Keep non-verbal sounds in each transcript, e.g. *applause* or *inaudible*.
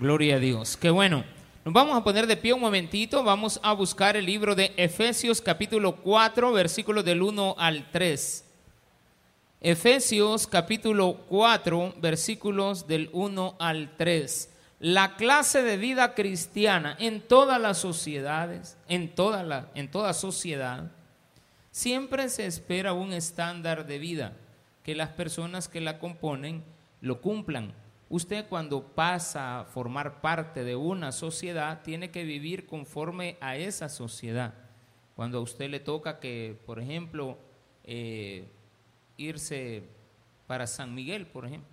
Gloria a Dios. Qué bueno. Nos vamos a poner de pie un momentito. Vamos a buscar el libro de Efesios capítulo 4, versículos del 1 al 3. Efesios capítulo 4, versículos del 1 al 3. La clase de vida cristiana en todas las sociedades, en toda, la, en toda sociedad, siempre se espera un estándar de vida, que las personas que la componen lo cumplan. Usted cuando pasa a formar parte de una sociedad tiene que vivir conforme a esa sociedad. Cuando a usted le toca que, por ejemplo, eh, irse para San Miguel, por ejemplo,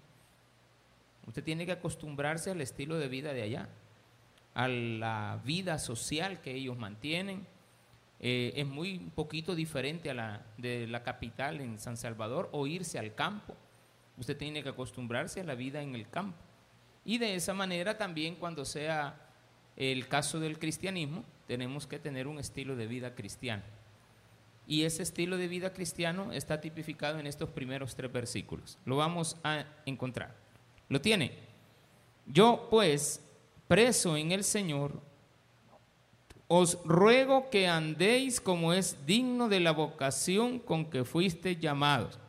usted tiene que acostumbrarse al estilo de vida de allá, a la vida social que ellos mantienen. Eh, es muy poquito diferente a la de la capital en San Salvador o irse al campo Usted tiene que acostumbrarse a la vida en el campo. Y de esa manera también cuando sea el caso del cristianismo, tenemos que tener un estilo de vida cristiano. Y ese estilo de vida cristiano está tipificado en estos primeros tres versículos. Lo vamos a encontrar. ¿Lo tiene? Yo pues, preso en el Señor, os ruego que andéis como es digno de la vocación con que fuiste llamados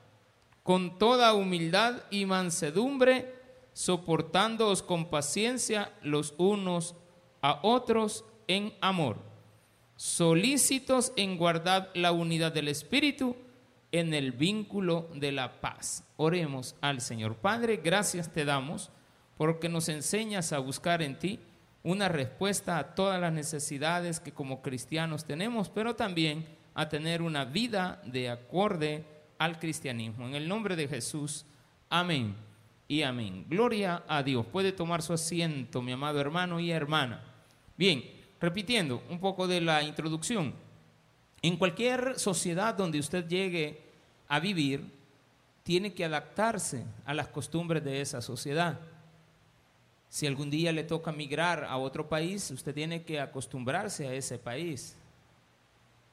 con toda humildad y mansedumbre, soportándoos con paciencia los unos a otros en amor, solícitos en guardar la unidad del Espíritu en el vínculo de la paz. Oremos al Señor. Padre, gracias te damos porque nos enseñas a buscar en ti una respuesta a todas las necesidades que como cristianos tenemos, pero también a tener una vida de acorde al cristianismo. En el nombre de Jesús, amén y amén. Gloria a Dios. Puede tomar su asiento, mi amado hermano y hermana. Bien, repitiendo un poco de la introducción. En cualquier sociedad donde usted llegue a vivir, tiene que adaptarse a las costumbres de esa sociedad. Si algún día le toca migrar a otro país, usted tiene que acostumbrarse a ese país.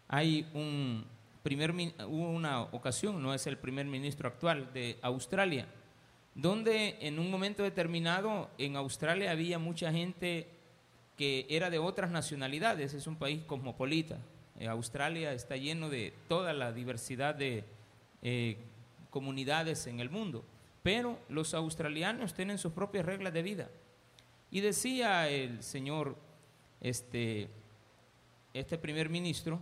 Hay un primer, hubo una ocasión, no es el primer ministro actual de Australia, donde en un momento determinado en Australia había mucha gente que era de otras nacionalidades, es un país cosmopolita. Eh, Australia está lleno de toda la diversidad de eh, comunidades en el mundo, pero los australianos tienen sus propias reglas de vida. Y decía el señor, este, este primer ministro,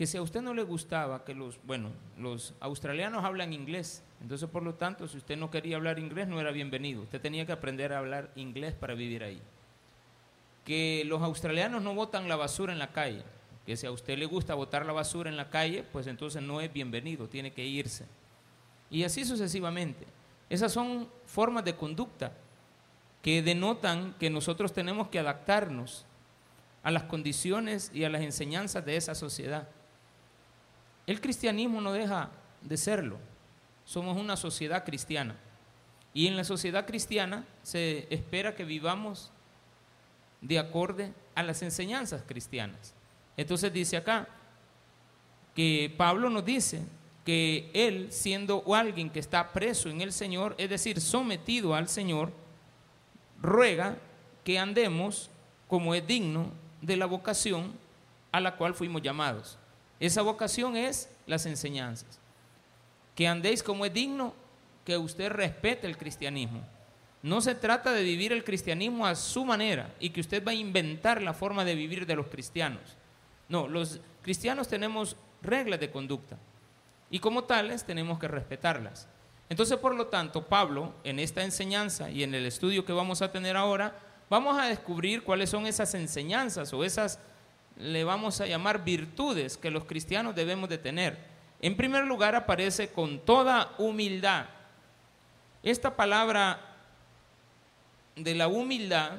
que si a usted no le gustaba que los, bueno, los australianos hablan inglés, entonces por lo tanto, si usted no quería hablar inglés, no era bienvenido. Usted tenía que aprender a hablar inglés para vivir ahí. Que los australianos no botan la basura en la calle, que si a usted le gusta botar la basura en la calle, pues entonces no es bienvenido, tiene que irse. Y así sucesivamente. Esas son formas de conducta que denotan que nosotros tenemos que adaptarnos a las condiciones y a las enseñanzas de esa sociedad. El cristianismo no deja de serlo. Somos una sociedad cristiana. Y en la sociedad cristiana se espera que vivamos de acorde a las enseñanzas cristianas. Entonces dice acá que Pablo nos dice que él, siendo alguien que está preso en el Señor, es decir, sometido al Señor, ruega que andemos como es digno de la vocación a la cual fuimos llamados. Esa vocación es las enseñanzas. Que andéis como es digno, que usted respete el cristianismo. No se trata de vivir el cristianismo a su manera y que usted va a inventar la forma de vivir de los cristianos. No, los cristianos tenemos reglas de conducta y como tales tenemos que respetarlas. Entonces, por lo tanto, Pablo, en esta enseñanza y en el estudio que vamos a tener ahora, vamos a descubrir cuáles son esas enseñanzas o esas le vamos a llamar virtudes que los cristianos debemos de tener. En primer lugar aparece con toda humildad. Esta palabra de la humildad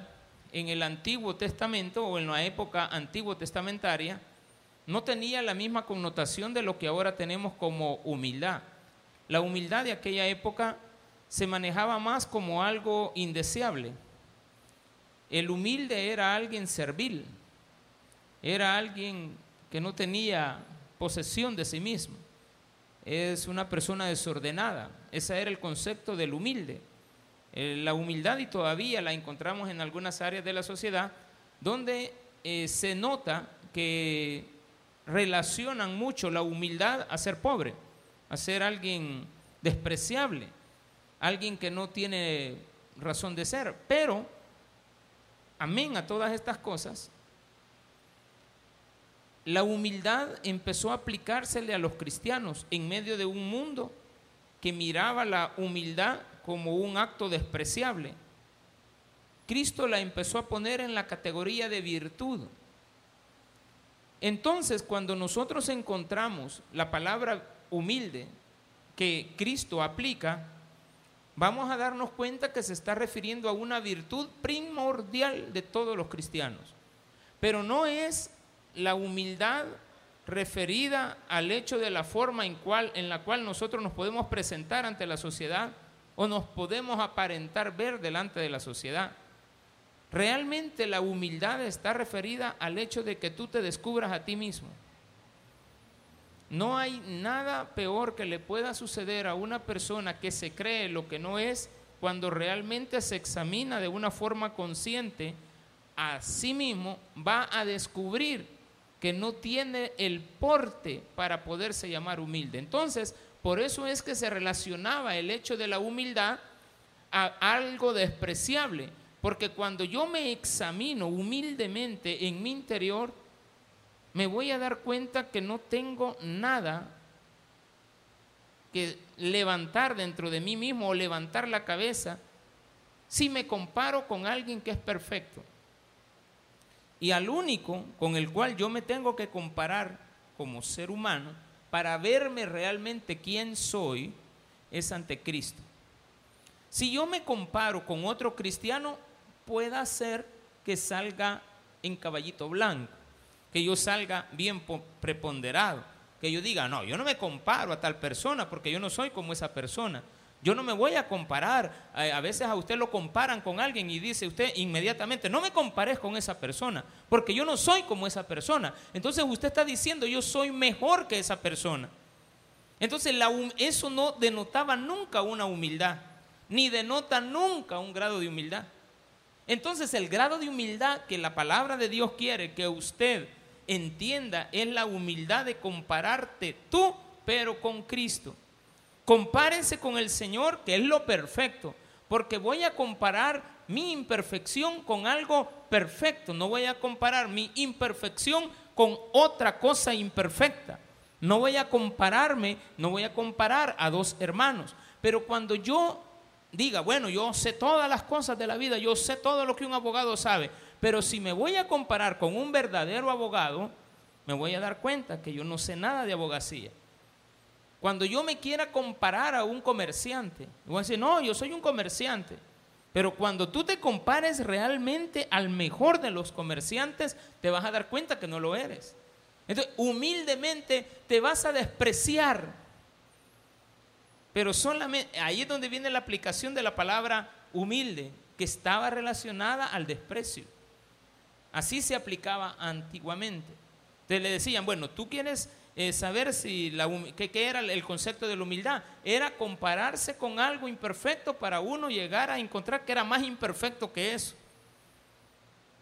en el Antiguo Testamento o en la época antiguo testamentaria no tenía la misma connotación de lo que ahora tenemos como humildad. La humildad de aquella época se manejaba más como algo indeseable. El humilde era alguien servil, era alguien que no tenía posesión de sí mismo. Es una persona desordenada. Ese era el concepto del humilde. Eh, la humildad y todavía la encontramos en algunas áreas de la sociedad donde eh, se nota que relacionan mucho la humildad a ser pobre, a ser alguien despreciable, alguien que no tiene razón de ser. Pero, amén a todas estas cosas, la humildad empezó a aplicársele a los cristianos en medio de un mundo que miraba la humildad como un acto despreciable. Cristo la empezó a poner en la categoría de virtud. Entonces, cuando nosotros encontramos la palabra humilde que Cristo aplica, vamos a darnos cuenta que se está refiriendo a una virtud primordial de todos los cristianos. Pero no es la humildad referida al hecho de la forma en, en la cual nosotros nos podemos presentar ante la sociedad o nos podemos aparentar ver delante de la sociedad. Realmente la humildad está referida al hecho de que tú te descubras a ti mismo. No hay nada peor que le pueda suceder a una persona que se cree lo que no es cuando realmente se examina de una forma consciente a sí mismo, va a descubrir que no tiene el porte para poderse llamar humilde. Entonces, por eso es que se relacionaba el hecho de la humildad a algo despreciable, porque cuando yo me examino humildemente en mi interior, me voy a dar cuenta que no tengo nada que levantar dentro de mí mismo o levantar la cabeza si me comparo con alguien que es perfecto. Y al único con el cual yo me tengo que comparar como ser humano para verme realmente quién soy es ante Cristo. Si yo me comparo con otro cristiano, pueda ser que salga en caballito blanco, que yo salga bien preponderado, que yo diga, no, yo no me comparo a tal persona porque yo no soy como esa persona. Yo no me voy a comparar. A veces a usted lo comparan con alguien y dice usted inmediatamente, no me compares con esa persona, porque yo no soy como esa persona. Entonces usted está diciendo, yo soy mejor que esa persona. Entonces eso no denotaba nunca una humildad, ni denota nunca un grado de humildad. Entonces el grado de humildad que la palabra de Dios quiere que usted entienda es la humildad de compararte tú, pero con Cristo. Compárense con el Señor, que es lo perfecto, porque voy a comparar mi imperfección con algo perfecto, no voy a comparar mi imperfección con otra cosa imperfecta. No voy a compararme, no voy a comparar a dos hermanos, pero cuando yo diga, bueno, yo sé todas las cosas de la vida, yo sé todo lo que un abogado sabe, pero si me voy a comparar con un verdadero abogado, me voy a dar cuenta que yo no sé nada de abogacía. Cuando yo me quiera comparar a un comerciante, voy a decir, no, yo soy un comerciante. Pero cuando tú te compares realmente al mejor de los comerciantes, te vas a dar cuenta que no lo eres. Entonces, humildemente te vas a despreciar. Pero solamente ahí es donde viene la aplicación de la palabra humilde, que estaba relacionada al desprecio. Así se aplicaba antiguamente. Entonces le decían, bueno, tú quieres eh, saber si la, ¿qué, era el concepto de la humildad. Era compararse con algo imperfecto para uno llegar a encontrar que era más imperfecto que eso.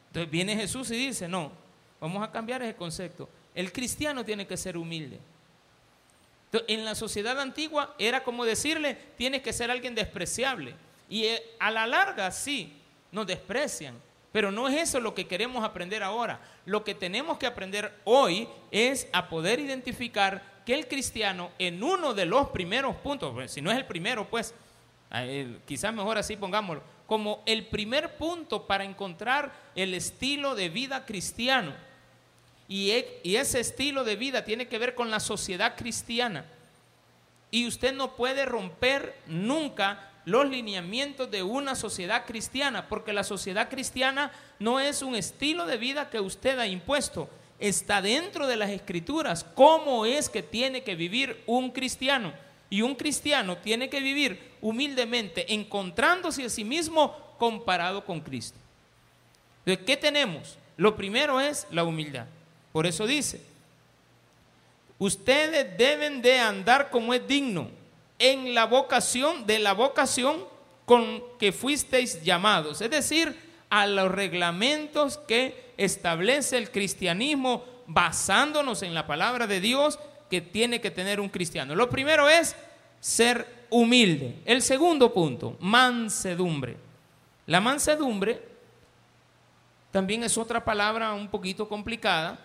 Entonces viene Jesús y dice, no, vamos a cambiar ese concepto. El cristiano tiene que ser humilde. en la sociedad antigua era como decirle, tienes que ser alguien despreciable. Y eh, a la larga sí, nos desprecian. Pero no es eso lo que queremos aprender ahora. Lo que tenemos que aprender hoy es a poder identificar que el cristiano en uno de los primeros puntos, pues, si no es el primero, pues quizás mejor así pongámoslo, como el primer punto para encontrar el estilo de vida cristiano. E, y ese estilo de vida tiene que ver con la sociedad cristiana. Y usted no puede romper nunca los lineamientos de una sociedad cristiana, porque la sociedad cristiana no es un estilo de vida que usted ha impuesto, está dentro de las escrituras, cómo es que tiene que vivir un cristiano. Y un cristiano tiene que vivir humildemente, encontrándose a sí mismo comparado con Cristo. ¿De qué tenemos? Lo primero es la humildad. Por eso dice, ustedes deben de andar como es digno en la vocación, de la vocación con que fuisteis llamados, es decir, a los reglamentos que establece el cristianismo basándonos en la palabra de Dios que tiene que tener un cristiano. Lo primero es ser humilde. El segundo punto, mansedumbre. La mansedumbre también es otra palabra un poquito complicada,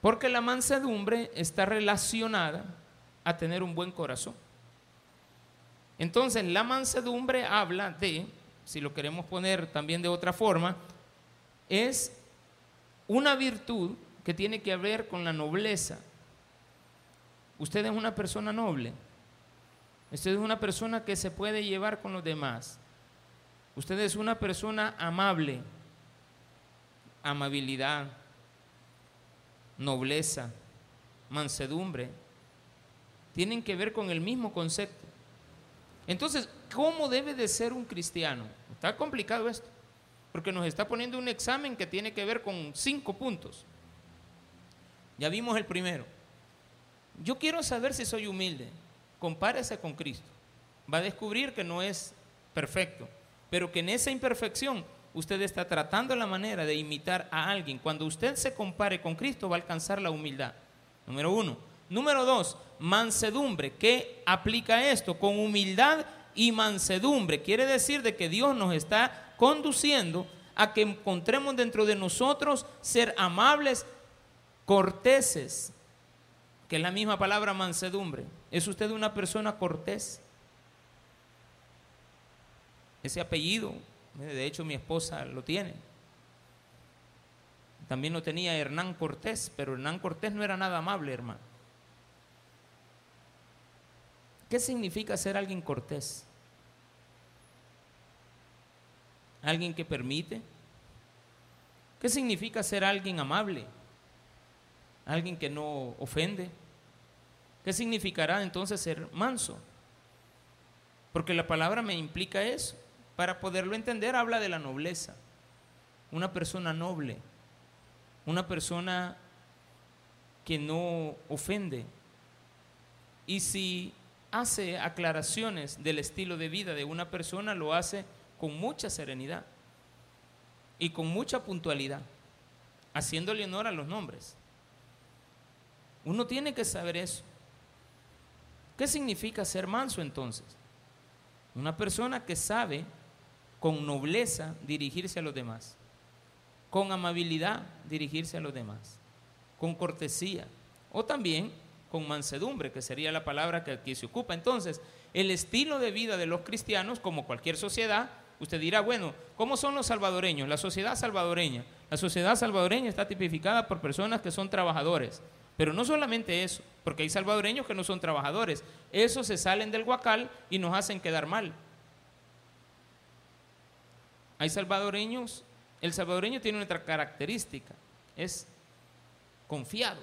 porque la mansedumbre está relacionada a tener un buen corazón. Entonces, la mansedumbre habla de, si lo queremos poner también de otra forma, es una virtud que tiene que ver con la nobleza. Usted es una persona noble. Usted es una persona que se puede llevar con los demás. Usted es una persona amable. Amabilidad, nobleza, mansedumbre, tienen que ver con el mismo concepto. Entonces, ¿cómo debe de ser un cristiano? Está complicado esto, porque nos está poniendo un examen que tiene que ver con cinco puntos. Ya vimos el primero. Yo quiero saber si soy humilde. Compárese con Cristo. Va a descubrir que no es perfecto, pero que en esa imperfección usted está tratando la manera de imitar a alguien. Cuando usted se compare con Cristo va a alcanzar la humildad. Número uno. Número dos, mansedumbre. ¿Qué aplica esto? Con humildad y mansedumbre. Quiere decir de que Dios nos está conduciendo a que encontremos dentro de nosotros ser amables, corteses, que es la misma palabra mansedumbre. ¿Es usted una persona cortés? Ese apellido, de hecho mi esposa lo tiene. También lo tenía Hernán Cortés, pero Hernán Cortés no era nada amable, hermano. ¿Qué significa ser alguien cortés? ¿Alguien que permite? ¿Qué significa ser alguien amable? ¿Alguien que no ofende? ¿Qué significará entonces ser manso? Porque la palabra me implica eso. Para poderlo entender habla de la nobleza. Una persona noble, una persona que no ofende. Y si hace aclaraciones del estilo de vida de una persona, lo hace con mucha serenidad y con mucha puntualidad, haciéndole honor a los nombres. Uno tiene que saber eso. ¿Qué significa ser manso entonces? Una persona que sabe con nobleza dirigirse a los demás, con amabilidad dirigirse a los demás, con cortesía o también con mansedumbre, que sería la palabra que aquí se ocupa. Entonces, el estilo de vida de los cristianos, como cualquier sociedad, usted dirá, bueno, ¿cómo son los salvadoreños? La sociedad salvadoreña. La sociedad salvadoreña está tipificada por personas que son trabajadores, pero no solamente eso, porque hay salvadoreños que no son trabajadores. Esos se salen del guacal y nos hacen quedar mal. Hay salvadoreños, el salvadoreño tiene otra característica, es confiado.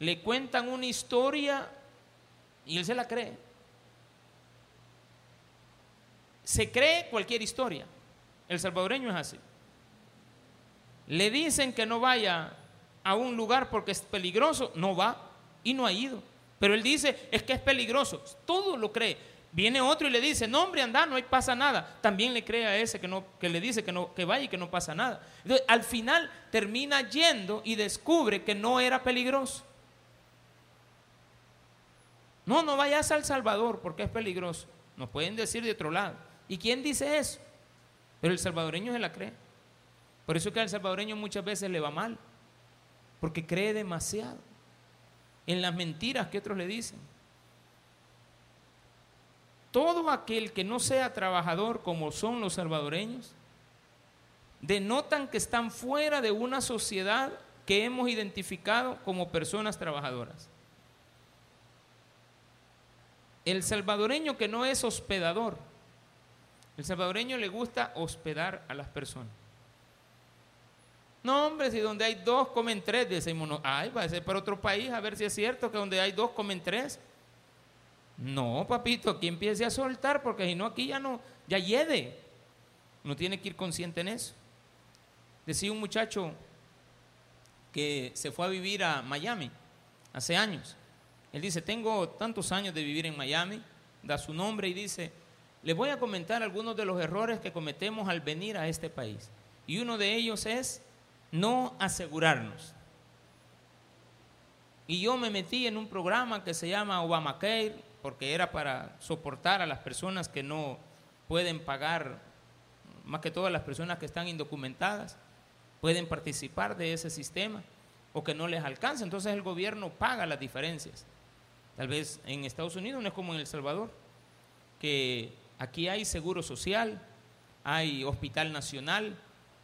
Le cuentan una historia y él se la cree. Se cree cualquier historia. El salvadoreño es así. Le dicen que no vaya a un lugar porque es peligroso, no va y no ha ido. Pero él dice, es que es peligroso. Todo lo cree. Viene otro y le dice, no hombre, anda, no hay, pasa nada. También le cree a ese que, no, que le dice que, no, que vaya y que no pasa nada. Entonces, al final termina yendo y descubre que no era peligroso. No, no vayas al Salvador porque es peligroso. Nos pueden decir de otro lado. ¿Y quién dice eso? Pero el salvadoreño se la cree. Por eso es que al salvadoreño muchas veces le va mal porque cree demasiado en las mentiras que otros le dicen. Todo aquel que no sea trabajador como son los salvadoreños, denotan que están fuera de una sociedad que hemos identificado como personas trabajadoras. El salvadoreño que no es hospedador, el salvadoreño le gusta hospedar a las personas. No, hombre, si donde hay dos comen tres, decimos, ay, va a ser para otro país, a ver si es cierto que donde hay dos comen tres. No, papito, aquí empiece a soltar, porque si no, aquí ya no, ya yede. Uno tiene que ir consciente en eso. Decía un muchacho que se fue a vivir a Miami hace años. Él dice, tengo tantos años de vivir en Miami, da su nombre y dice, Les voy a comentar algunos de los errores que cometemos al venir a este país. Y uno de ellos es no asegurarnos. Y yo me metí en un programa que se llama Obamacare, porque era para soportar a las personas que no pueden pagar, más que todas las personas que están indocumentadas, pueden participar de ese sistema o que no les alcanza. Entonces el gobierno paga las diferencias. Tal vez en Estados Unidos no es como en El Salvador, que aquí hay seguro social, hay hospital nacional,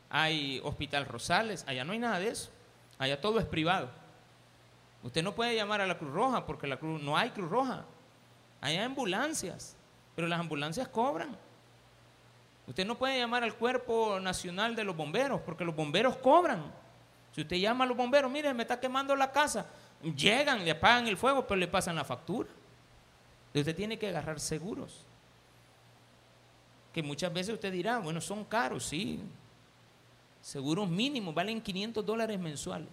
hay hospital Rosales, allá no hay nada de eso, allá todo es privado. Usted no puede llamar a la Cruz Roja porque no hay Cruz Roja, hay ambulancias, pero las ambulancias cobran. Usted no puede llamar al Cuerpo Nacional de los Bomberos porque los bomberos cobran. Si usted llama a los bomberos, mire, me está quemando la casa, Llegan, le apagan el fuego, pero le pasan la factura. Y usted tiene que agarrar seguros. Que muchas veces usted dirá, bueno, son caros, sí. Seguros mínimos valen 500 dólares mensuales.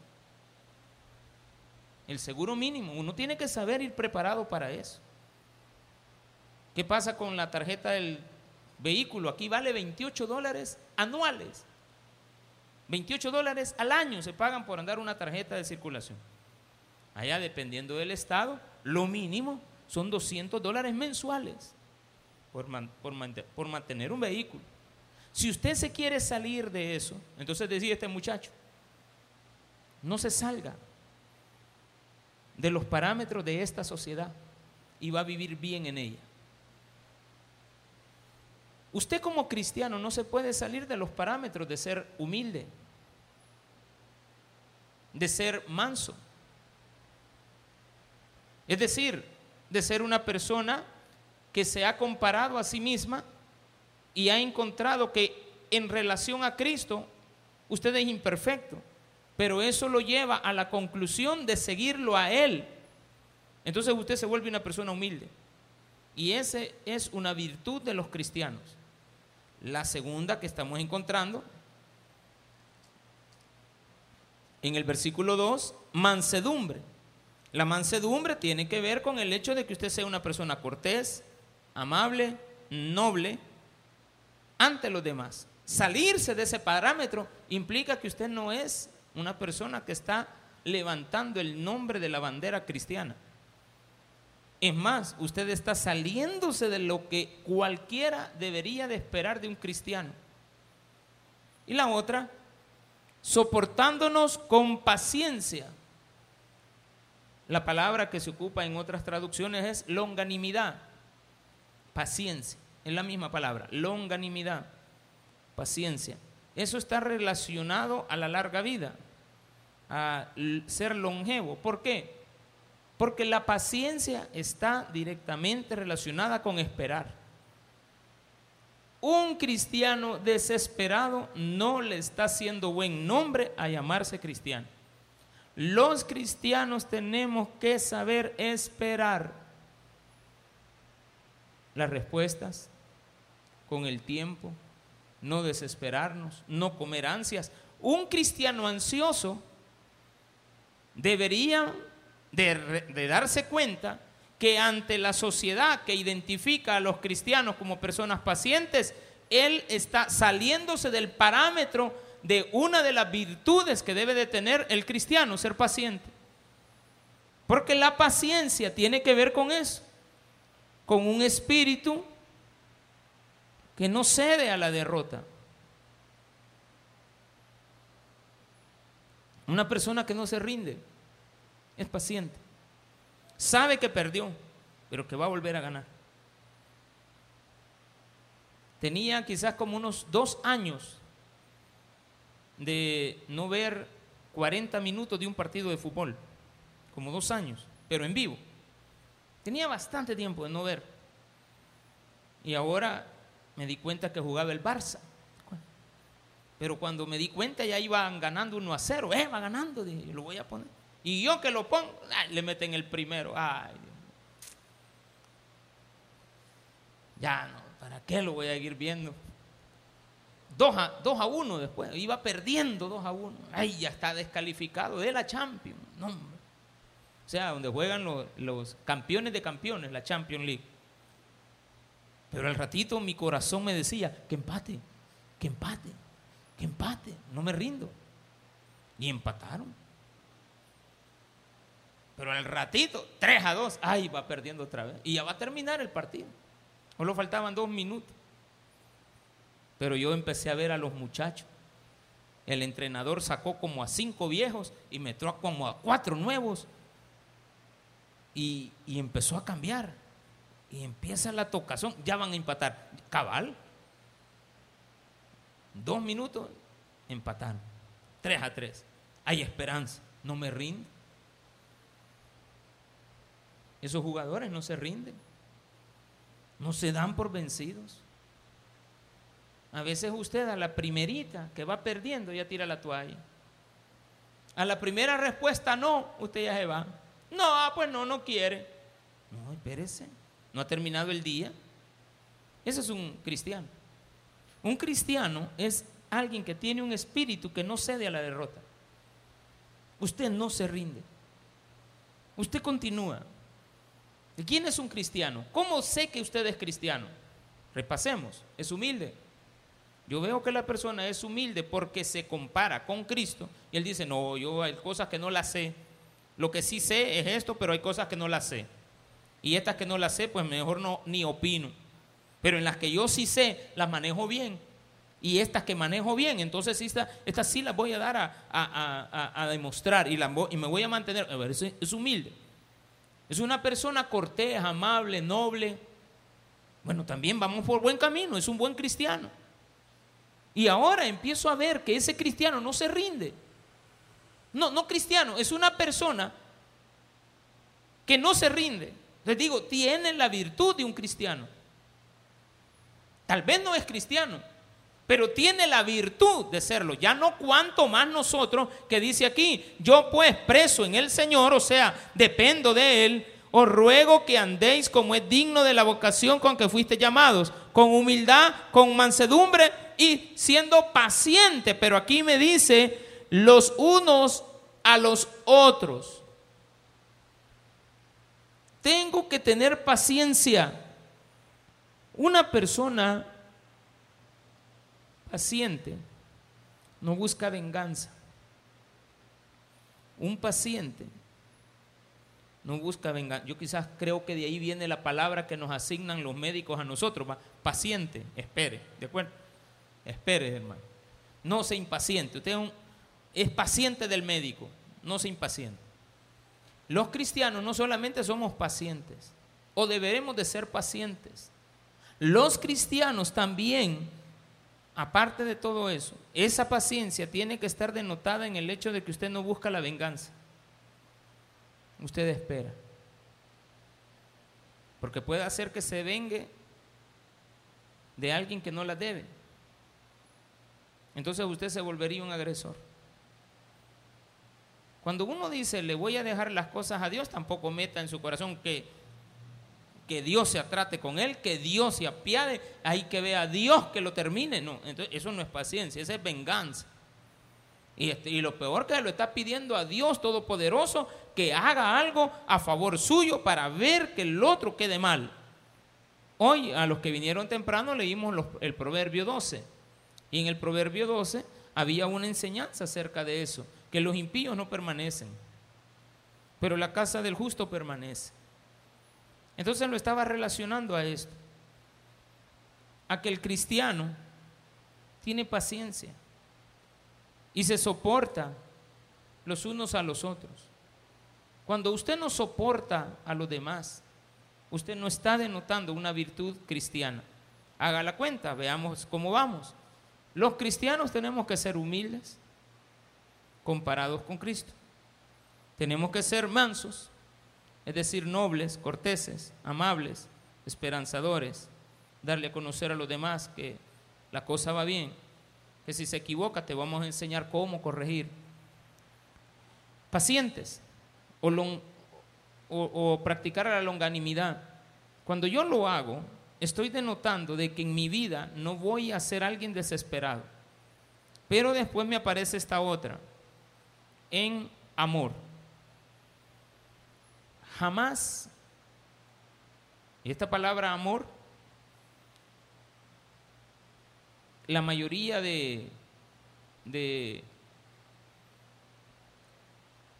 El seguro mínimo, uno tiene que saber ir preparado para eso. ¿Qué pasa con la tarjeta del vehículo? Aquí vale 28 dólares anuales. 28 dólares al año se pagan por andar una tarjeta de circulación. Allá, dependiendo del estado, lo mínimo son 200 dólares mensuales por, por mantener un vehículo. Si usted se quiere salir de eso, entonces decía este muchacho, no se salga de los parámetros de esta sociedad y va a vivir bien en ella. Usted como cristiano no se puede salir de los parámetros de ser humilde, de ser manso, es decir, de ser una persona que se ha comparado a sí misma y ha encontrado que en relación a Cristo usted es imperfecto, pero eso lo lleva a la conclusión de seguirlo a Él. Entonces usted se vuelve una persona humilde. Y esa es una virtud de los cristianos. La segunda que estamos encontrando en el versículo 2, mansedumbre. La mansedumbre tiene que ver con el hecho de que usted sea una persona cortés, amable, noble ante los demás. Salirse de ese parámetro implica que usted no es una persona que está levantando el nombre de la bandera cristiana. Es más, usted está saliéndose de lo que cualquiera debería de esperar de un cristiano. Y la otra, soportándonos con paciencia la palabra que se ocupa en otras traducciones es longanimidad, paciencia, es la misma palabra, longanimidad, paciencia. Eso está relacionado a la larga vida, a ser longevo. ¿Por qué? Porque la paciencia está directamente relacionada con esperar. Un cristiano desesperado no le está haciendo buen nombre a llamarse cristiano. Los cristianos tenemos que saber esperar las respuestas con el tiempo, no desesperarnos, no comer ansias. Un cristiano ansioso debería de, darse cuenta que ante la sociedad que identifica a los cristianos como personas pacientes, él está saliéndose del parámetro de una de las virtudes que debe de tener el cristiano, ser paciente. Porque la paciencia tiene que ver con eso, con un espíritu que no cede a la derrota. Una persona que no se rinde es paciente. Sabe que perdió, pero que va a volver a ganar. Tenía quizás como unos dos años de no ver 40 minutos de un partido de fútbol, como dos años, pero en vivo. Tenía bastante tiempo de no ver. Y ahora me di cuenta que jugaba el Barça. Pero cuando me di cuenta ya iban ganando 1 a 0. Eh, va ganando, dije, lo voy a poner. Y yo que lo pongo, le meten el primero. Ay, ya no, ¿para qué lo voy a ir viendo? 2 a, 2 a 1 después, iba perdiendo 2 a 1. Ay, ya está descalificado de la Champions. No, o sea, donde juegan los, campeones de campeones, la Champions League. Pero al ratito mi corazón me decía, que empate, que empate, que empate, no me rindo. Y empataron. Pero al ratito, 3 a 2, ay, va perdiendo otra vez. Y ya va a terminar el partido. Solo faltaban dos minutos. Pero yo empecé a ver a los muchachos. El entrenador sacó como a cinco viejos y metió como a cuatro nuevos. Y, y empezó a cambiar. Y empieza la tocación. Ya van a empatar. Cabal. Dos minutos, empataron. Tres a tres. Hay esperanza. No me rindo. Esos jugadores no se rinden. No se dan por vencidos. A veces usted a la primerita que va perdiendo ya tira la toalla. A la primera respuesta no, usted ya se va. No, ah, pues no, no quiere. No, espérese. No ha terminado el día. Ese es un cristiano. Un cristiano es alguien que tiene un espíritu que no cede a la derrota. Usted no se rinde. Usted continúa. ¿Quién es un cristiano? ¿Cómo sé que usted es cristiano? Repasemos. Es humilde. Yo veo que la persona es humilde porque se compara con Cristo y él dice, no, yo hay cosas que no las sé. Lo que sí sé es esto, pero hay cosas que no las sé. Y estas que no las sé, pues mejor no ni opino. Pero en las que yo sí sé, las manejo bien. Y estas que manejo bien, entonces estas, sí las voy a dar a, demostrar y, y, me voy a mantener. A ver, es humilde. Es una persona cortés, amable, noble. Bueno, también vamos por buen camino, es un buen cristiano. Y ahora empiezo a ver que ese cristiano no se rinde. No, no cristiano, es una persona que no se rinde. Les digo, tiene la virtud de un cristiano. Tal vez no es cristiano, pero tiene la virtud de serlo. Ya no cuanto más nosotros que dice aquí, yo pues preso en el Señor, o sea, dependo de Él, os ruego que andéis como es digno de la vocación con que fuiste llamados, con humildad, con mansedumbre y siendo paciente. Pero aquí me dice los unos a los otros. Tengo que tener paciencia. Una persona paciente no busca venganza. Un paciente no busca venganza. Yo quizás creo que de ahí viene la palabra que nos asignan los médicos a nosotros. Paciente, espere, ¿de acuerdo? Espere, hermano. No se impaciente. Usted es paciente del médico, no se impaciente. Los cristianos no solamente somos pacientes, o deberemos de ser pacientes. Los cristianos también, aparte de todo eso, esa paciencia tiene que estar denotada en el hecho de que usted no busca la venganza. Usted espera. Porque puede hacer que se vengue de alguien que no la debe entonces usted se volvería un agresor. Cuando uno dice, le voy a dejar las cosas a Dios, tampoco meta en su corazón que, que Dios se atrate con él, que Dios se apiade, ahí que vea a Dios que lo termine. No, entonces eso no es paciencia, eso es venganza. Y, este, y lo peor que lo está pidiendo a Dios Todopoderoso que haga algo a favor suyo para ver que el otro quede mal. Hoy a los que vinieron temprano leímos el Proverbio 12. Y en el Proverbio 12 había una enseñanza acerca de eso, que los impíos no permanecen, pero la casa del justo permanece. Entonces lo estaba relacionando a esto, a que el cristiano tiene paciencia y se soporta los unos a los otros. Cuando usted no soporta a los demás, usted no está denotando una virtud cristiana. Haga la cuenta, veamos cómo vamos. Los cristianos tenemos que ser humildes comparados con Cristo. Tenemos que ser mansos, es decir, nobles, corteses, amables, esperanzadores, darle a conocer a los demás que la cosa va bien, que si se equivoca te vamos a enseñar cómo corregir. Pacientes o, o practicar la longanimidad. Cuando yo lo hago, estoy denotando de que en mi vida no voy a ser alguien desesperado. Pero después me aparece esta otra, en amor. Jamás, y esta palabra amor la mayoría de,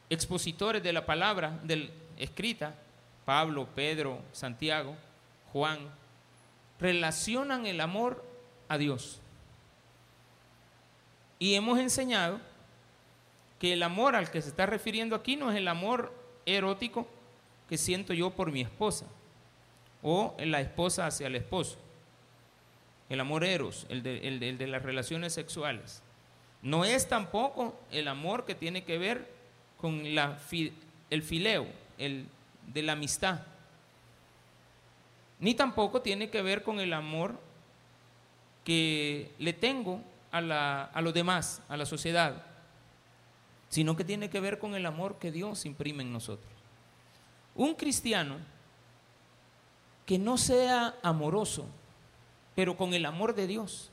expositores de la palabra del, escrita, Pablo, Pedro, Santiago, Juan, relacionan el amor a Dios. Y hemos enseñado que el amor al que se está refiriendo aquí no es el amor erótico que siento yo por mi esposa o la esposa hacia el esposo. El amor eros, el de, el de las relaciones sexuales. No es tampoco el amor que tiene que ver con la, el fileo, el de la amistad. Ni tampoco tiene que ver con el amor que le tengo a, la, a los demás, a la sociedad, sino que tiene que ver con el amor que Dios imprime en nosotros. Un cristiano que no sea amoroso, pero con el amor de Dios.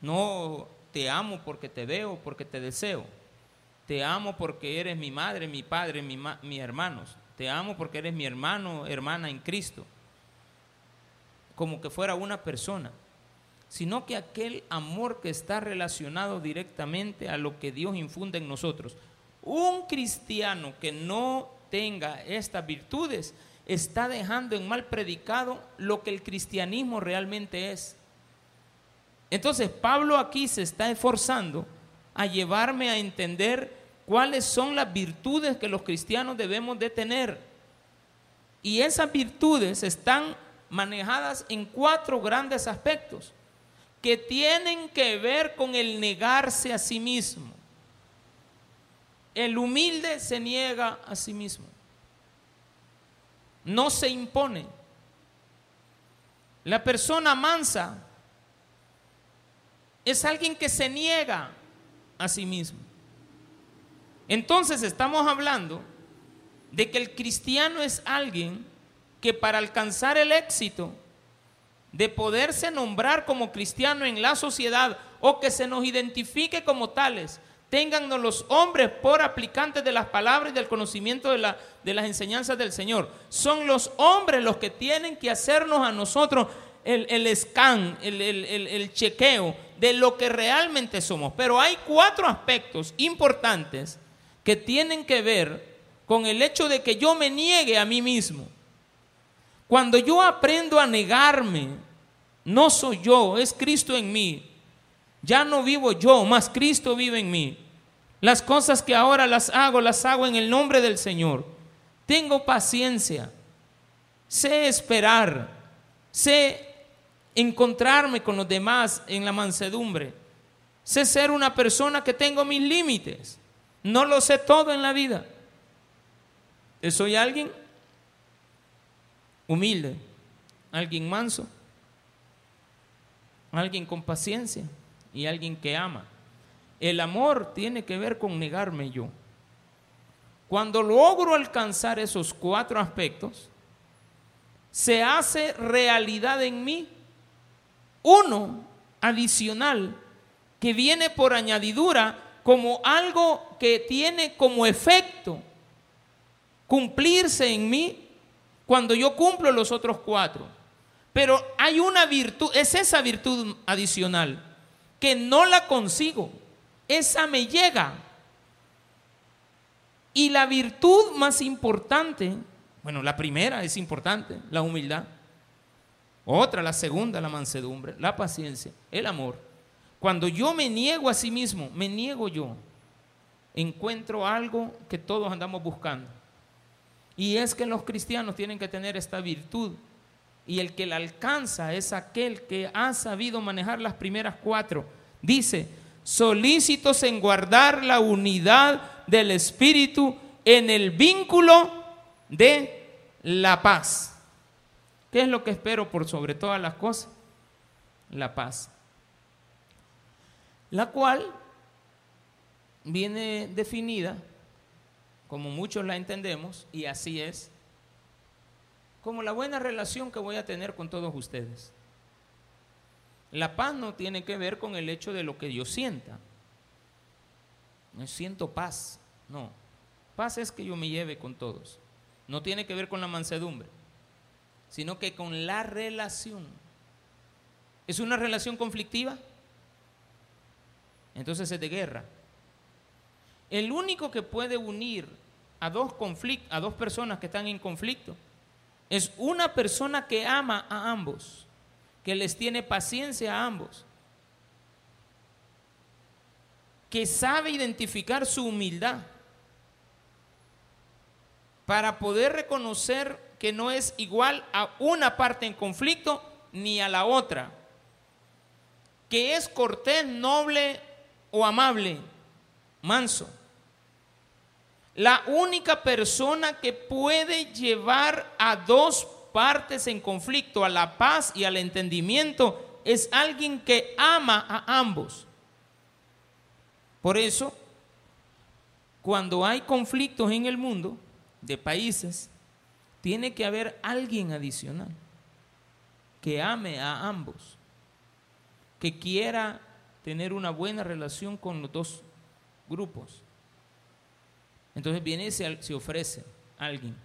No te amo porque te veo, porque te deseo. Te amo porque eres mi madre, mi padre, mi, mis hermanos. Te amo porque eres mi hermano, hermana en Cristo. Como que fuera una persona. Sino que aquel amor que está relacionado directamente a lo que Dios infunde en nosotros. Un cristiano que no tenga estas virtudes está dejando en mal predicado lo que el cristianismo realmente es. Entonces Pablo aquí se está esforzando a llevarme a entender cuáles son las virtudes que los cristianos debemos de tener. Y esas virtudes están manejadas en cuatro grandes aspectos que tienen que ver con el negarse a sí mismo. El humilde se niega a sí mismo. No se impone. La persona mansa es alguien que se niega a sí mismo. Entonces estamos hablando de que el cristiano es alguien que para alcanzar el éxito de poderse nombrar como cristiano en la sociedad o que se nos identifique como tales, téngannos los hombres por aplicantes de las palabras y del conocimiento de, de las enseñanzas del Señor. Son los hombres los que tienen que hacernos a nosotros el, scan, el, chequeo de lo que realmente somos. Pero hay cuatro aspectos importantes que tienen que ver con el hecho de que yo me niegue a mí mismo. Cuando yo aprendo a negarme, no soy yo, es Cristo en mí. Ya no vivo yo, más Cristo vive en mí. Las cosas que ahora las hago, las hago en el nombre del Señor. Tengo paciencia, sé esperar, sé encontrarme con los demás en la mansedumbre. Sé ser una persona que tengo mis límites. No lo sé todo en la vida. Soy alguien humilde, alguien manso, alguien con paciencia y alguien que ama. El amor tiene que ver con negarme yo. Cuando logro alcanzar esos cuatro aspectos, se hace realidad en mí uno adicional que viene por añadidura como algo que tiene como efecto cumplirse en mí cuando yo cumplo los otros cuatro. Pero hay una virtud, es esa virtud adicional, que no la consigo, esa me llega. Y la virtud más importante, bueno, la primera es importante, la humildad. Otra, la segunda, la mansedumbre, la paciencia, el amor. Cuando yo me niego a sí mismo, me niego yo, encuentro algo que todos andamos buscando. Y es que los cristianos tienen que tener esta virtud. Y el que la alcanza es aquel que ha sabido manejar las primeras cuatro. Dice, solícitos en guardar la unidad del Espíritu en el vínculo de la paz. ¿Qué es lo que espero por sobre todas las cosas? La paz. La cual viene definida, como muchos la entendemos, y así es, como la buena relación que voy a tener con todos ustedes. La paz no tiene que ver con el hecho de lo que yo sienta. No siento paz, no. Paz es que yo me lleve con todos. No tiene que ver con la mansedumbre sino que con la relación. ¿Es una relación conflictiva? Entonces es de guerra. El único que puede unir a dos, a dos personas que están en conflicto es una persona que ama a ambos, que les tiene paciencia a ambos, que sabe identificar su humildad para poder reconocer que no es igual a una parte en conflicto ni a la otra, que es cortés, noble o amable, manso. La única persona que puede llevar a dos partes en conflicto, a la paz y al entendimiento, es alguien que ama a ambos. Por eso, cuando hay conflictos en el mundo de países, tiene que haber alguien adicional que ame a ambos, que quiera tener una buena relación con los dos grupos. Entonces viene y se, ofrece alguien.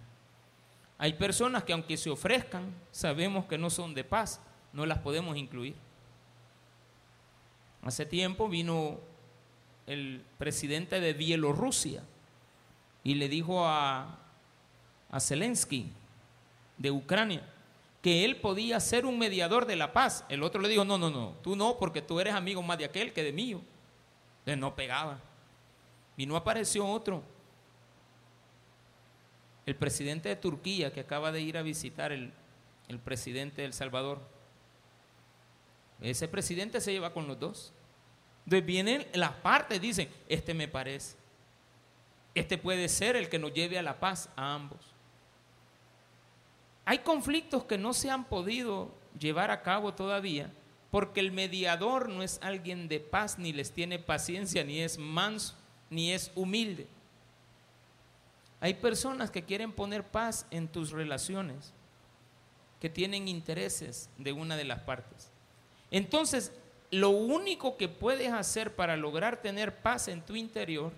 Hay personas que aunque se ofrezcan, sabemos que no son de paz, no las podemos incluir. Hace tiempo vino el presidente de Bielorrusia y le dijo a, a Zelensky de Ucrania que él podía ser un mediador de la paz. El otro le dijo, no, no, no, tú no, porque tú eres amigo más de aquel que de mío. Entonces no pegaba. Y no apareció otro el presidente de Turquía que acaba de ir a visitar el, presidente de El Salvador. Ese presidente se lleva con los dos. Entonces vienen las partes, dicen, este me parece. Este puede ser el que nos lleve a la paz a ambos. Hay conflictos que no se han podido llevar a cabo todavía porque el mediador no es alguien de paz, ni les tiene paciencia, ni es manso, ni es humilde. Hay personas que quieren poner paz en tus relaciones, que tienen intereses de una de las partes. Entonces, lo único que puedes hacer para lograr tener paz en tu interior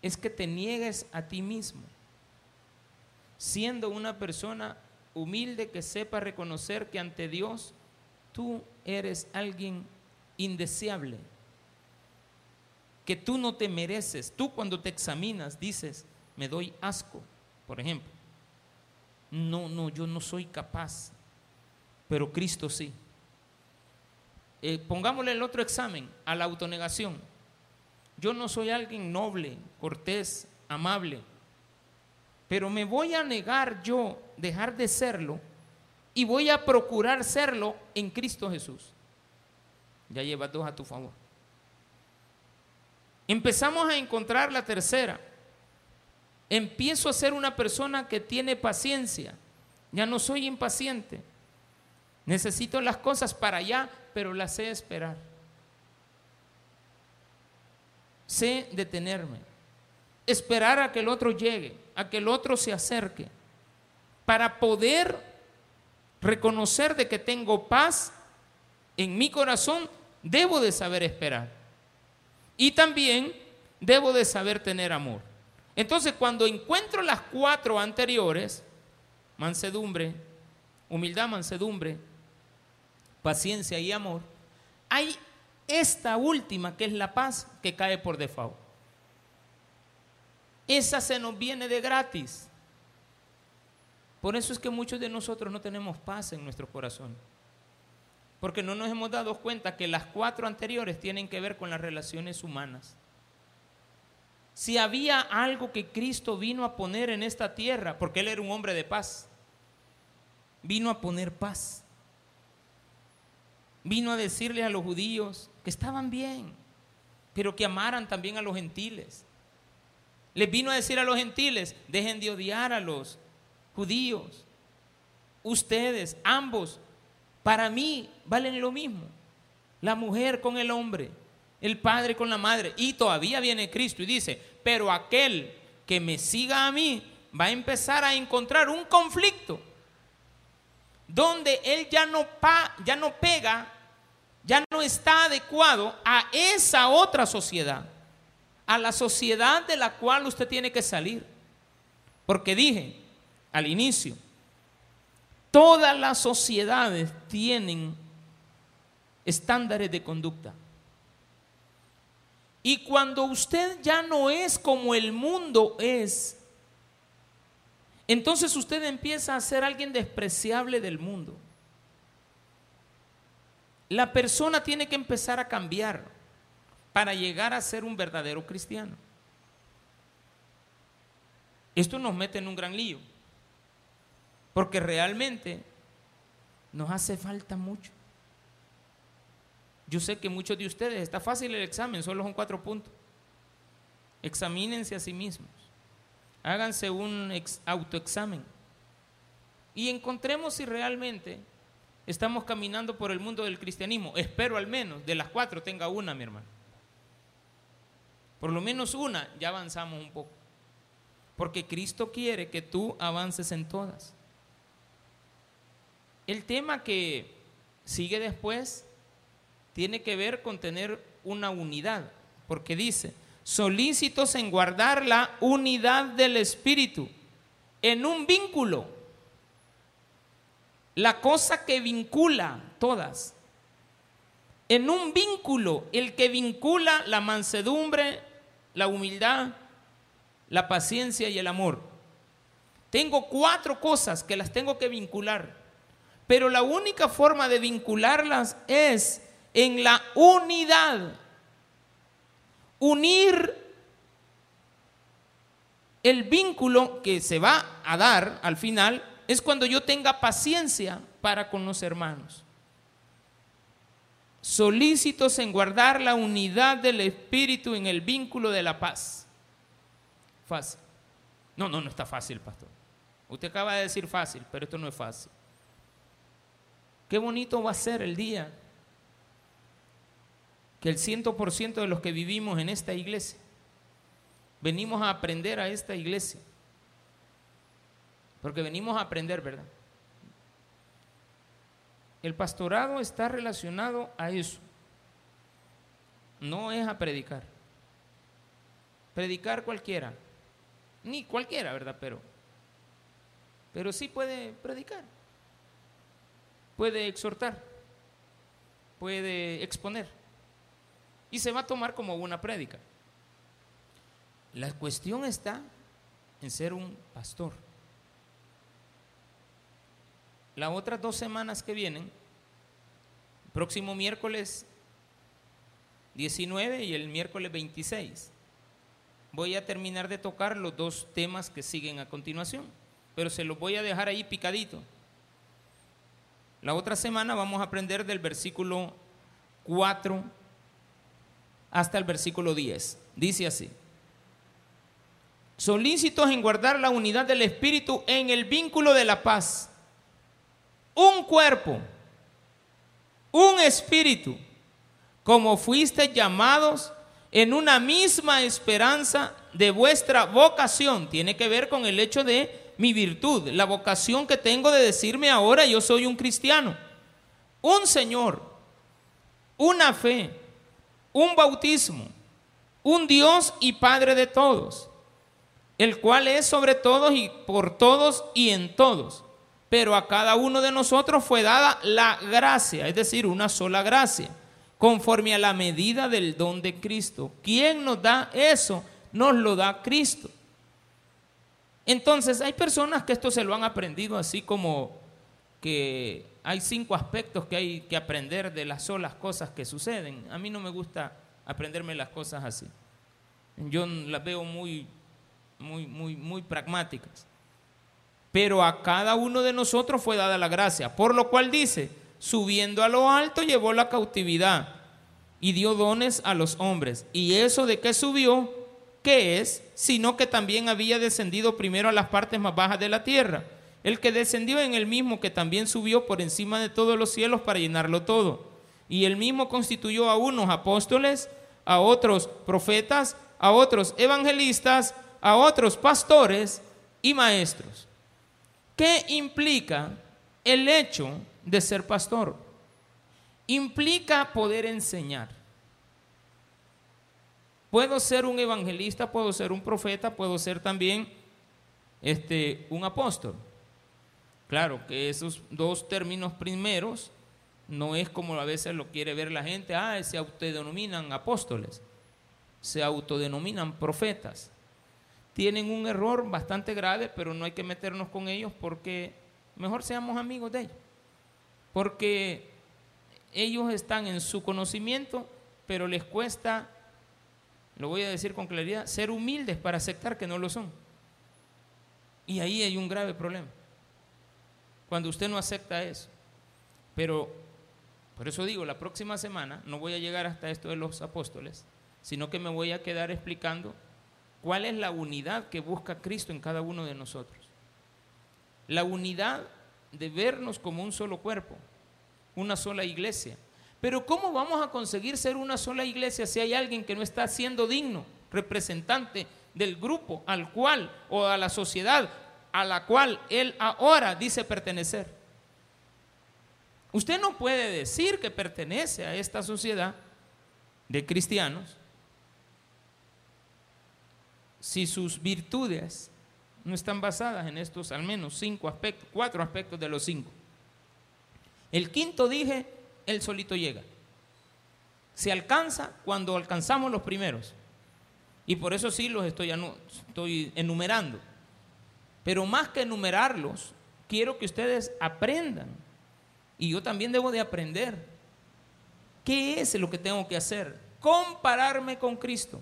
es que te niegues a ti mismo, siendo una persona humilde que sepa reconocer que ante Dios tú eres alguien indeseable, que tú no te mereces. Tú cuando te examinas dices, me doy asco, por ejemplo. No, no, yo no soy capaz, pero Cristo sí. Eh, pongámosle el otro examen, a la autonegación. Yo no soy alguien noble, cortés, amable, pero me voy a negar yo dejar de serlo y voy a procurar serlo en Cristo Jesús. Ya llevas dos a tu favor. Empezamos a encontrar la tercera. Empiezo a ser una persona que tiene paciencia. Ya no soy impaciente. Necesito las cosas para allá, pero las sé esperar. Sé detenerme. Esperar a que el otro llegue, a que el otro se acerque, para poder reconocer de que tengo paz en mi corazón, debo de saber esperar. Y también debo de saber tener amor. Entonces, cuando encuentro las cuatro anteriores, mansedumbre, humildad, mansedumbre, paciencia y amor, hay esta última que es la paz que cae por default. Esa se nos viene de gratis. Por eso es que muchos de nosotros no tenemos paz en nuestro corazón. Porque no nos hemos dado cuenta que las cuatro anteriores tienen que ver con las relaciones humanas. Si había algo que Cristo vino a poner en esta tierra, porque Él era un hombre de paz, vino a poner paz. Vino a decirle a los judíos que estaban bien, pero que amaran también a los gentiles. Les vino a decir a los gentiles, dejen de odiar a los judíos. Ustedes, ambos, para mí valen lo mismo. La mujer con el hombre, el padre con la madre. Y todavía viene Cristo y dice, pero aquel que me siga a mí va a empezar a encontrar un conflicto donde él ya no, ya no pega, ya no está adecuado a esa otra sociedad, a la sociedad de la cual usted tiene que salir. Porque dije al inicio, Todas las sociedades tienen estándares de conducta. Y cuando usted ya no es como el mundo es, entonces usted empieza a ser alguien despreciable del mundo. La persona tiene que empezar a cambiar para llegar a ser un verdadero cristiano. Esto nos mete en un gran lío, porque realmente nos hace falta mucho. Yo sé que muchos de ustedes, está fácil el examen, solo son cuatro puntos. Examínense a sí mismos, háganse un autoexamen y encontremos si realmente estamos caminando por el mundo del cristianismo. Espero al menos de las cuatro tenga una, mi hermano. Por lo menos una, ya avanzamos un poco. Porque Cristo quiere que tú avances en todas. El tema que sigue después tiene que ver con tener una unidad, porque dice, solícitos en guardar la unidad del Espíritu, en un vínculo, la cosa que vincula todas, en un vínculo, el que vincula la mansedumbre, la humildad, la paciencia y el amor. Tengo cuatro cosas que las tengo que vincular, pero la única forma de vincularlas es en la unidad. Unir el vínculo que se va a dar al final es cuando yo tenga paciencia para con los hermanos. Solícitos en guardar la unidad del Espíritu en el vínculo de la paz. Fácil. No, no, no está fácil, pastor. Usted acaba de decir fácil, pero esto no es fácil. Qué bonito va a ser el día que el ciento por ciento de los que vivimos en esta iglesia venimos a aprender a esta iglesia. Porque venimos a aprender, ¿verdad? El pastorado está relacionado a eso. No es a predicar. Predicar cualquiera. Ni cualquiera, ¿verdad? Pero, pero sí puede predicar. Puede exhortar. Puede exponer y se va a tomar como una prédica. La cuestión está en ser un pastor. Las otras dos semanas que vienen, próximo miércoles 19 y el miércoles 26, voy a terminar de tocar los dos temas que siguen a continuación, pero se los voy a dejar ahí picadito. La otra semana vamos a aprender del versículo 4 hasta el versículo 10. Dice así. Solícitos en guardar la unidad del Espíritu en el vínculo de la paz. Un cuerpo, un espíritu, como fuiste llamados en una misma esperanza de vuestra vocación. Tiene que ver con el hecho de mi virtud, la vocación que tengo de decirme ahora yo soy un cristiano. Un Señor, una fe, un bautismo, un Dios y Padre de todos, el cual es sobre todos y por todos y en todos. Pero a cada uno de nosotros fue dada la gracia, es decir, una sola gracia, conforme a la medida del don de Cristo. ¿Quién nos da eso? Nos lo da Cristo. Entonces hay personas que esto se lo han aprendido así como que hay cinco aspectos que hay que aprender de las solas cosas que suceden. A mí no me gusta aprenderme las cosas así. Yo las veo muy, muy, muy, muy pragmáticas. Pero a cada uno de nosotros fue dada la gracia, por lo cual dice, subiendo a lo alto llevó la cautividad y dio dones a los hombres. ¿Y eso de qué subió? ¿Qué es? Sino que también había descendido primero a las partes más bajas de la tierra el que descendió en el mismo que también subió por encima de todos los cielos para llenarlo todo. Y el mismo constituyó a unos apóstoles, a otros profetas, a otros evangelistas, a otros pastores y maestros. ¿Qué implica el hecho de ser pastor? Implica poder enseñar. Puedo ser un evangelista, puedo ser un profeta, puedo ser también este, un apóstol. Claro que esos dos términos primeros No es como a veces lo quiere ver la gente, ah, se autodenominan apóstoles, se autodenominan profetas. Tienen un error bastante grave, pero no hay que meternos con ellos porque mejor seamos amigos de ellos. Porque ellos están en su conocimiento, pero les cuesta, lo voy a decir con claridad, ser humildes para aceptar que no lo son. Y ahí hay un grave problema. Cuando usted no acepta eso. Pero por eso digo, la próxima semana no voy a llegar hasta esto de los apóstoles, sino que me voy a quedar explicando cuál es la unidad que busca Cristo en cada uno de nosotros. La unidad de vernos como un solo cuerpo, una sola iglesia. Pero ¿cómo vamos a conseguir ser una sola iglesia si hay alguien que no está siendo digno, representante del grupo al cual o a la sociedad a la cual él ahora dice pertenecer? Usted no puede decir que pertenece a esta sociedad de cristianos si sus virtudes no están basadas en estos al menos cinco aspectos, cuatro aspectos de los cinco. El quinto dije, él solito llega. Se alcanza cuando alcanzamos los primeros. Y por eso sí los estoy, enumerando. Pero más que enumerarlos, quiero que ustedes aprendan y yo también debo de aprender. ¿Qué es lo que tengo que hacer? Compararme con Cristo.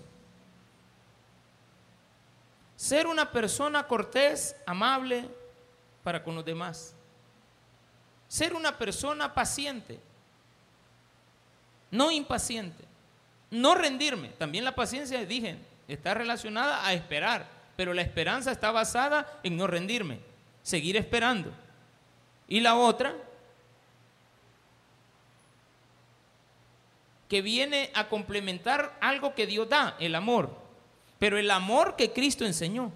Ser una persona cortés, amable para con los demás. Ser una persona paciente, no impaciente. No rendirme. También la paciencia, dije, está relacionada a esperar, pero la esperanza está basada en no rendirme, seguir esperando. Y la otra, que viene a complementar algo que Dios da, el amor. Pero el amor que Cristo enseñó.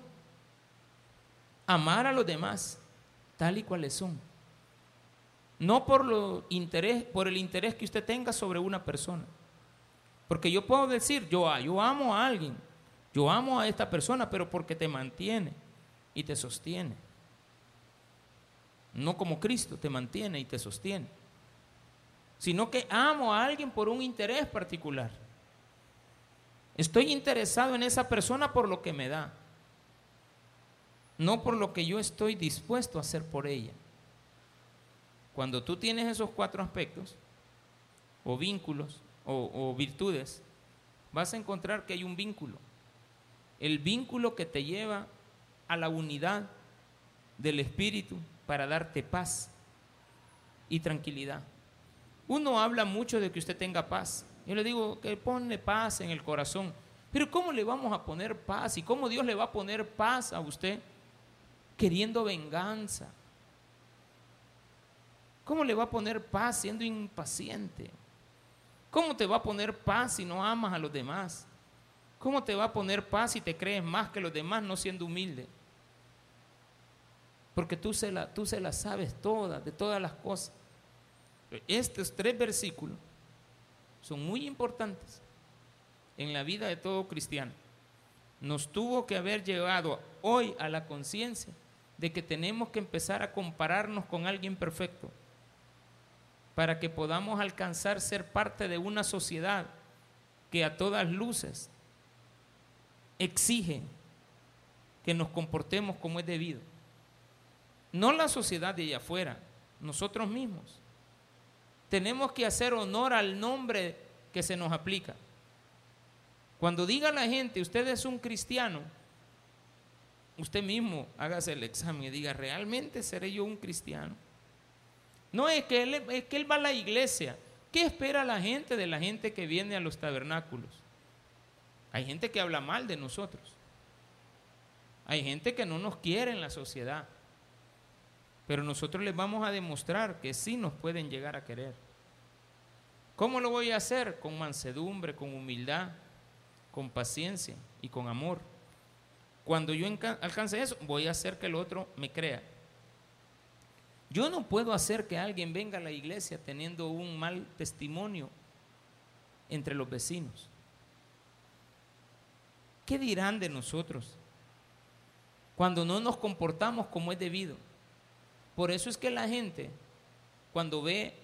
Amar a los demás tal y cuales son. No por, lo interés, por el interés que usted tenga sobre una persona. Porque yo puedo decir, yo, yo amo a alguien, yo amo a esta persona, pero porque te mantiene y te sostiene. No como Cristo te mantiene y te sostiene sino que amo a alguien por un interés particular. Estoy interesado en esa persona por lo que me da, no por lo que yo estoy dispuesto a hacer por ella. Cuando tú tienes esos cuatro aspectos, o vínculos, o, o virtudes, vas a encontrar que hay un vínculo. El vínculo que te lleva a la unidad del Espíritu para darte paz y tranquilidad. Uno habla mucho de que usted tenga paz. Yo le digo que pone paz en el corazón. Pero ¿cómo le vamos a poner paz? ¿Y cómo Dios le va a poner paz a usted queriendo venganza? ¿Cómo le va a poner paz siendo impaciente? ¿Cómo te va a poner paz si no amas a los demás? ¿Cómo te va a poner paz si te crees más que los demás no siendo humilde? Porque tú se la, tú se la sabes todas, de todas las cosas. Estos tres versículos son muy importantes en la vida de todo cristiano. Nos tuvo que haber llevado hoy a la conciencia de que tenemos que empezar a compararnos con alguien perfecto para que podamos alcanzar ser parte de una sociedad que a todas luces exige que nos comportemos como es debido. No la sociedad de allá afuera, nosotros mismos tenemos que hacer honor al nombre que se nos aplica. Cuando diga la gente, usted es un cristiano, usted mismo hágase el examen y diga, ¿realmente seré yo un cristiano? No es que él, es que él va a la iglesia. ¿Qué espera la gente de la gente que viene a los tabernáculos? Hay gente que habla mal de nosotros. Hay gente que no nos quiere en la sociedad. Pero nosotros les vamos a demostrar que sí nos pueden llegar a querer. ¿Cómo lo voy a hacer? Con mansedumbre, con humildad, con paciencia y con amor. Cuando yo alcance eso, voy a hacer que el otro me crea. Yo no puedo hacer que alguien venga a la iglesia teniendo un mal testimonio entre los vecinos. ¿Qué dirán de nosotros cuando no nos comportamos como es debido? Por eso es que la gente, cuando ve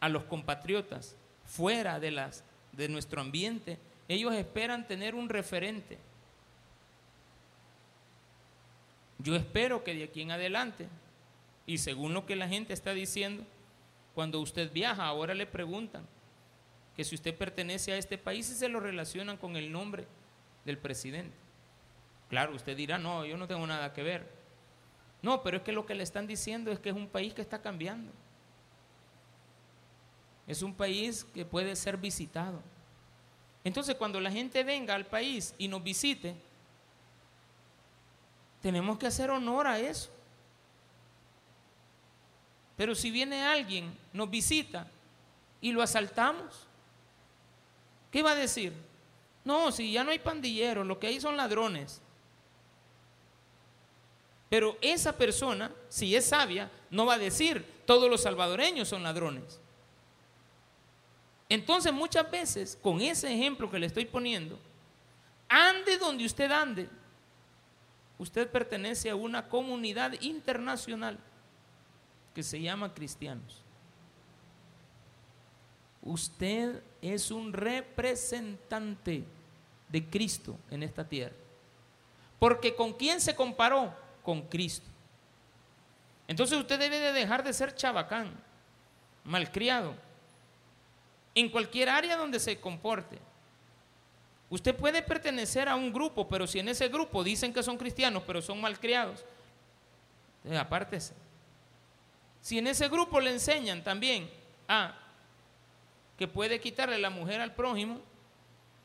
a los compatriotas fuera de, las, de nuestro ambiente, ellos esperan tener un referente. Yo espero que de aquí en adelante, y según lo que la gente está diciendo, cuando usted viaja, ahora le preguntan que si usted pertenece a este país y se lo relacionan con el nombre del presidente. Claro, usted dirá, no, yo no tengo nada que ver. No, pero es que lo que le están diciendo es que es un país que está cambiando. Es un país que puede ser visitado. Entonces, cuando la gente venga al país y nos visite, tenemos que hacer honor a eso. Pero si viene alguien, nos visita y lo asaltamos, ¿qué va a decir? No, si ya no hay pandilleros, lo que hay son ladrones. Pero esa persona, si es sabia, no va a decir, todos los salvadoreños son ladrones. Entonces muchas veces, con ese ejemplo que le estoy poniendo, ande donde usted ande, usted pertenece a una comunidad internacional que se llama cristianos. Usted es un representante de Cristo en esta tierra. Porque ¿con quién se comparó? Con Cristo. Entonces usted debe de dejar de ser chabacán, malcriado, en cualquier área donde se comporte. Usted puede pertenecer a un grupo, pero si en ese grupo dicen que son cristianos, pero son malcriados, apártese. Si en ese grupo le enseñan también a que puede quitarle la mujer al prójimo,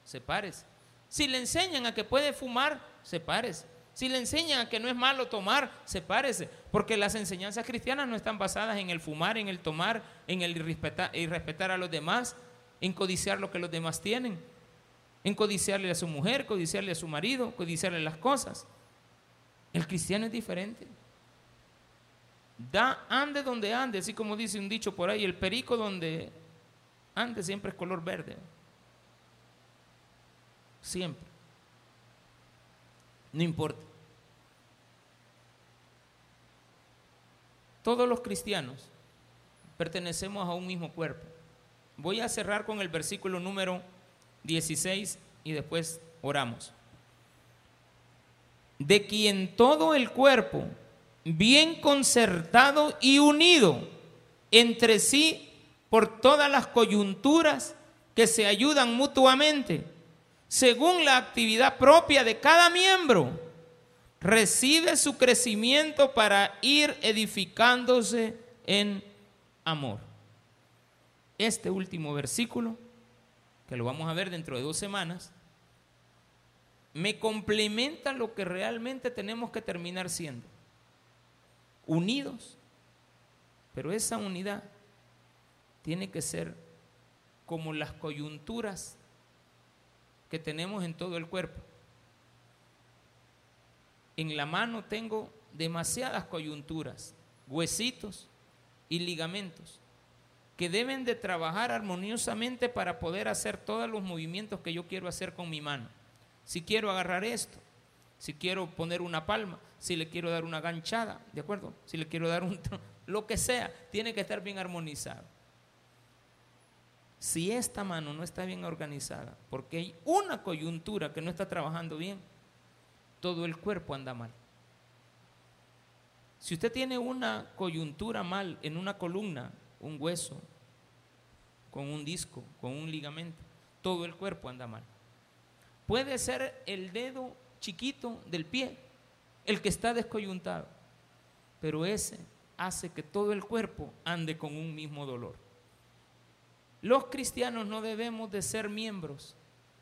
sepárese. Si le enseñan a que puede fumar, sepárese. Si le enseñan que no es malo tomar, sepárese. Porque las enseñanzas cristianas no están basadas en el fumar, en el tomar, en el irrespetar, respetar a los demás, en codiciar lo que los demás tienen, en codiciarle a su mujer, codiciarle a su marido, codiciarle las cosas. El cristiano es diferente. Da, ande donde ande, así como dice un dicho por ahí, el perico donde ande siempre es color verde. Siempre. No importa. Todos los cristianos pertenecemos a un mismo cuerpo. Voy a cerrar con el versículo número 16 y después oramos. De quien todo el cuerpo bien concertado y unido entre sí por todas las coyunturas que se ayudan mutuamente, según la actividad propia de cada miembro, recibe su crecimiento para ir edificándose en amor. Este último versículo, que lo vamos a ver dentro de dos semanas, me complementa lo que realmente tenemos que terminar siendo unidos. Pero esa unidad tiene que ser como las coyunturas que tenemos en todo el cuerpo. En la mano tengo demasiadas coyunturas, huesitos y ligamentos que deben de trabajar armoniosamente para poder hacer todos los movimientos que yo quiero hacer con mi mano. Si quiero agarrar esto, si quiero poner una palma, si le quiero dar una ganchada, ¿de acuerdo? Si le quiero dar un... *laughs* lo que sea, tiene que estar bien armonizado. Si esta mano no está bien organizada, porque hay una coyuntura que no está trabajando bien, todo el cuerpo anda mal. Si usted tiene una coyuntura mal en una columna, un hueso, con un disco, con un ligamento, todo el cuerpo anda mal. Puede ser el dedo chiquito del pie, el que está descoyuntado. Pero ese hace que todo el cuerpo ande con un mismo dolor. Los cristianos no debemos de ser miembros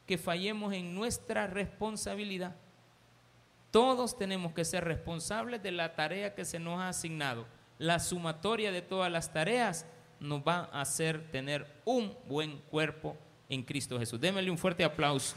que fallemos en nuestra responsabilidad. Todos tenemos que ser responsables de la tarea que se nos ha asignado. La sumatoria de todas las tareas nos va a hacer tener un buen cuerpo en Cristo Jesús. Démele un fuerte aplauso.